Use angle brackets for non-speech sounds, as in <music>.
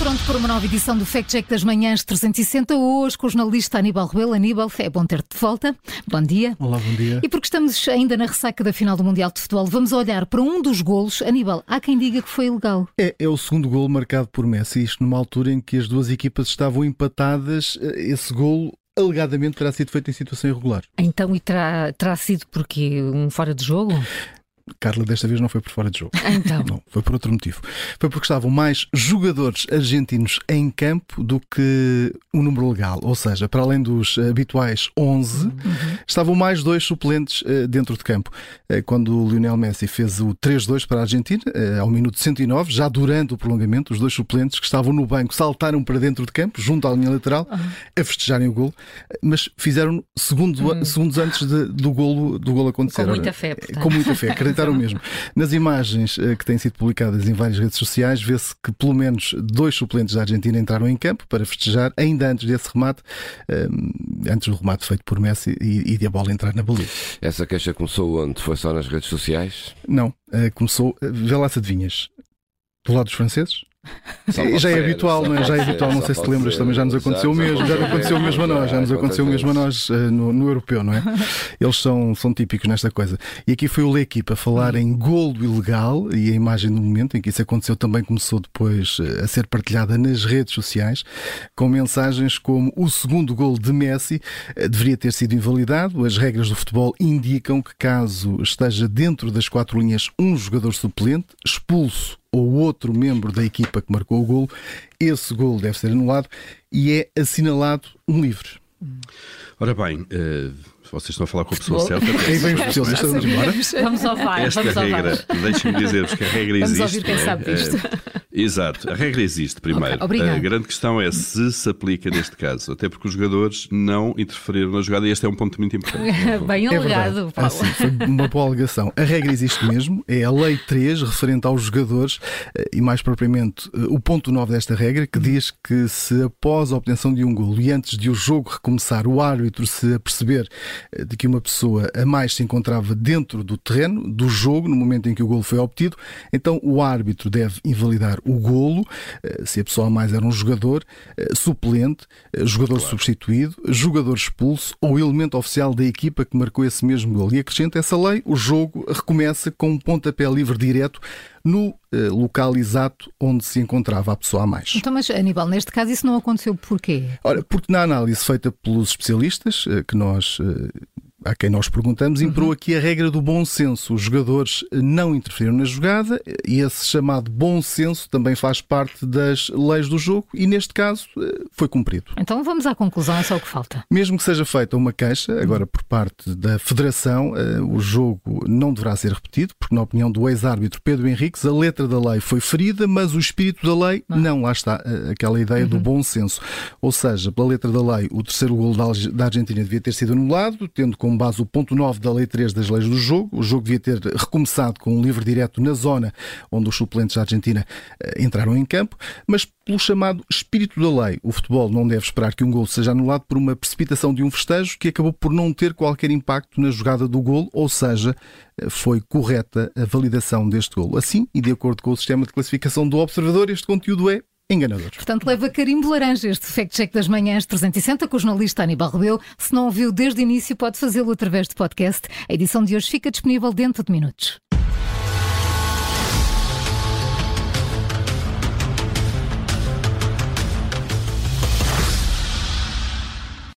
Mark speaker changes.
Speaker 1: para uma nova edição do Fact Check das Manhãs 360, hoje com o jornalista Aníbal Rebelo. Aníbal, é bom ter-te de volta. Bom dia.
Speaker 2: Olá, bom dia.
Speaker 1: E porque estamos ainda na ressaca da final do Mundial de Futebol, vamos olhar para um dos golos. Aníbal, há quem diga que foi ilegal.
Speaker 2: É, é o segundo golo marcado por Messi, isto numa altura em que as duas equipas estavam empatadas. Esse golo alegadamente terá sido feito em situação irregular.
Speaker 1: Então, e terá, terá sido porque um fora de jogo?
Speaker 2: Carla, desta vez não foi por fora de jogo.
Speaker 1: Então.
Speaker 2: Não, foi por outro motivo. Foi porque estavam mais jogadores argentinos em campo do que o número legal. Ou seja, para além dos habituais 11, uhum. estavam mais dois suplentes uh, dentro de campo. Uh, quando o Lionel Messi fez o 3-2 para a Argentina, uh, ao minuto 109, já durante o prolongamento, os dois suplentes que estavam no banco saltaram para dentro de campo, junto à linha lateral, uhum. a festejarem o gol, mas fizeram segundo, uhum. segundos antes de, do golo do golo acontecer.
Speaker 1: Com muita fé. Portanto.
Speaker 2: Com muita fé <laughs> o mesmo. Nas imagens uh, que têm sido publicadas em várias redes sociais, vê-se que pelo menos dois suplentes da Argentina entraram em campo para festejar, ainda antes desse remate, uh, antes do remate feito por Messi e, e de a bola entrar na baliza.
Speaker 3: Essa queixa começou onde? Foi só nas redes sociais?
Speaker 2: Não, uh, começou, vê lá se adivinhas, do lado dos franceses? Já é habitual, não é? Já é habitual, não sei se te lembras, também já nos aconteceu o mesmo, já nos aconteceu o mesmo a nós, já nos aconteceu o mesmo a nós uh, no, no, europeu, não é? <laughs> Eles são, são típicos nesta coisa. E aqui foi o L'Equipe a falar em golo ilegal e a imagem do momento em que isso aconteceu também começou depois uh, a ser partilhada nas redes sociais, com mensagens como o segundo golo de Messi uh, deveria ter sido invalidado. As regras do futebol indicam que caso esteja dentro das quatro linhas um jogador suplente, expulso ou outro membro da equipa que marcou o golo, esse golo deve ser anulado e é assinalado um livre.
Speaker 4: Ora bem, uh, vocês estão a falar com a pessoa certa.
Speaker 2: Aí vem vamos embora.
Speaker 1: Vamos ao VAR.
Speaker 4: Esta
Speaker 1: vamos
Speaker 4: regra, deixem-me dizer-vos que a regra
Speaker 1: vamos
Speaker 4: existe.
Speaker 1: Vamos ouvir quem
Speaker 4: é?
Speaker 1: sabe disto.
Speaker 4: Uh, Exato, a regra existe primeiro.
Speaker 1: Okay,
Speaker 4: a grande questão é se se aplica neste caso, até porque os jogadores não interferiram na jogada e este é um ponto muito importante. <laughs>
Speaker 1: Bem alegado,
Speaker 2: é Paulo. Ah, foi uma boa alegação. A regra existe mesmo, é a Lei 3, referente aos jogadores, eh, e mais propriamente eh, o ponto 9 desta regra, que diz que se após a obtenção de um golo e antes de o jogo recomeçar, o árbitro se aperceber eh, de que uma pessoa a mais se encontrava dentro do terreno, do jogo, no momento em que o golo foi obtido, então o árbitro deve invalidar o golo, eh, se a pessoa a mais era um jogador, eh, suplente, eh, jogador claro. substituído, jogador expulso ou elemento oficial da equipa que marcou esse mesmo golo. E acrescenta essa lei, o jogo recomeça com um pontapé livre direto no local exato onde se encontrava a pessoa a mais.
Speaker 1: Então, mas Aníbal, neste caso isso não aconteceu porquê?
Speaker 2: Ora, porque na análise feita pelos especialistas, que nós a quem nós perguntamos, imperou uhum. aqui a regra do bom senso. Os jogadores não interferiram na jogada e esse chamado bom senso também faz parte das leis do jogo e, neste caso, eh, foi cumprido.
Speaker 1: Então vamos à conclusão, é só o que falta.
Speaker 2: Mesmo que seja feita uma queixa, agora por parte da Federação, eh, o jogo não deverá ser repetido, porque, na opinião do ex-árbitro Pedro Henriques, a letra da lei foi ferida, mas o espírito da lei não. não lá está eh, aquela ideia uhum. do bom senso. Ou seja, pela letra da lei, o terceiro gol da Argentina devia ter sido anulado, tendo como base o ponto 9 da Lei 3 das leis do jogo. O jogo devia ter recomeçado com um livre direto na zona onde os suplentes da Argentina eh, entraram em campo, mas pelo chamado espírito da lei. O futebol não deve esperar que um gol seja anulado por uma precipitação de um festejo que acabou por não ter qualquer impacto na jogada do gol, ou seja, eh, foi correta a validação deste gol. Assim, e de acordo com o sistema de classificação do observador, este conteúdo é enganador.
Speaker 1: Portanto, leva carimbo laranja este fact-check das manhãs 360 com o jornalista Aníbal Rebelo. Se não ouviu desde o início, pode fazê-lo através de podcast. A edição de hoje fica disponível dentro de minutos.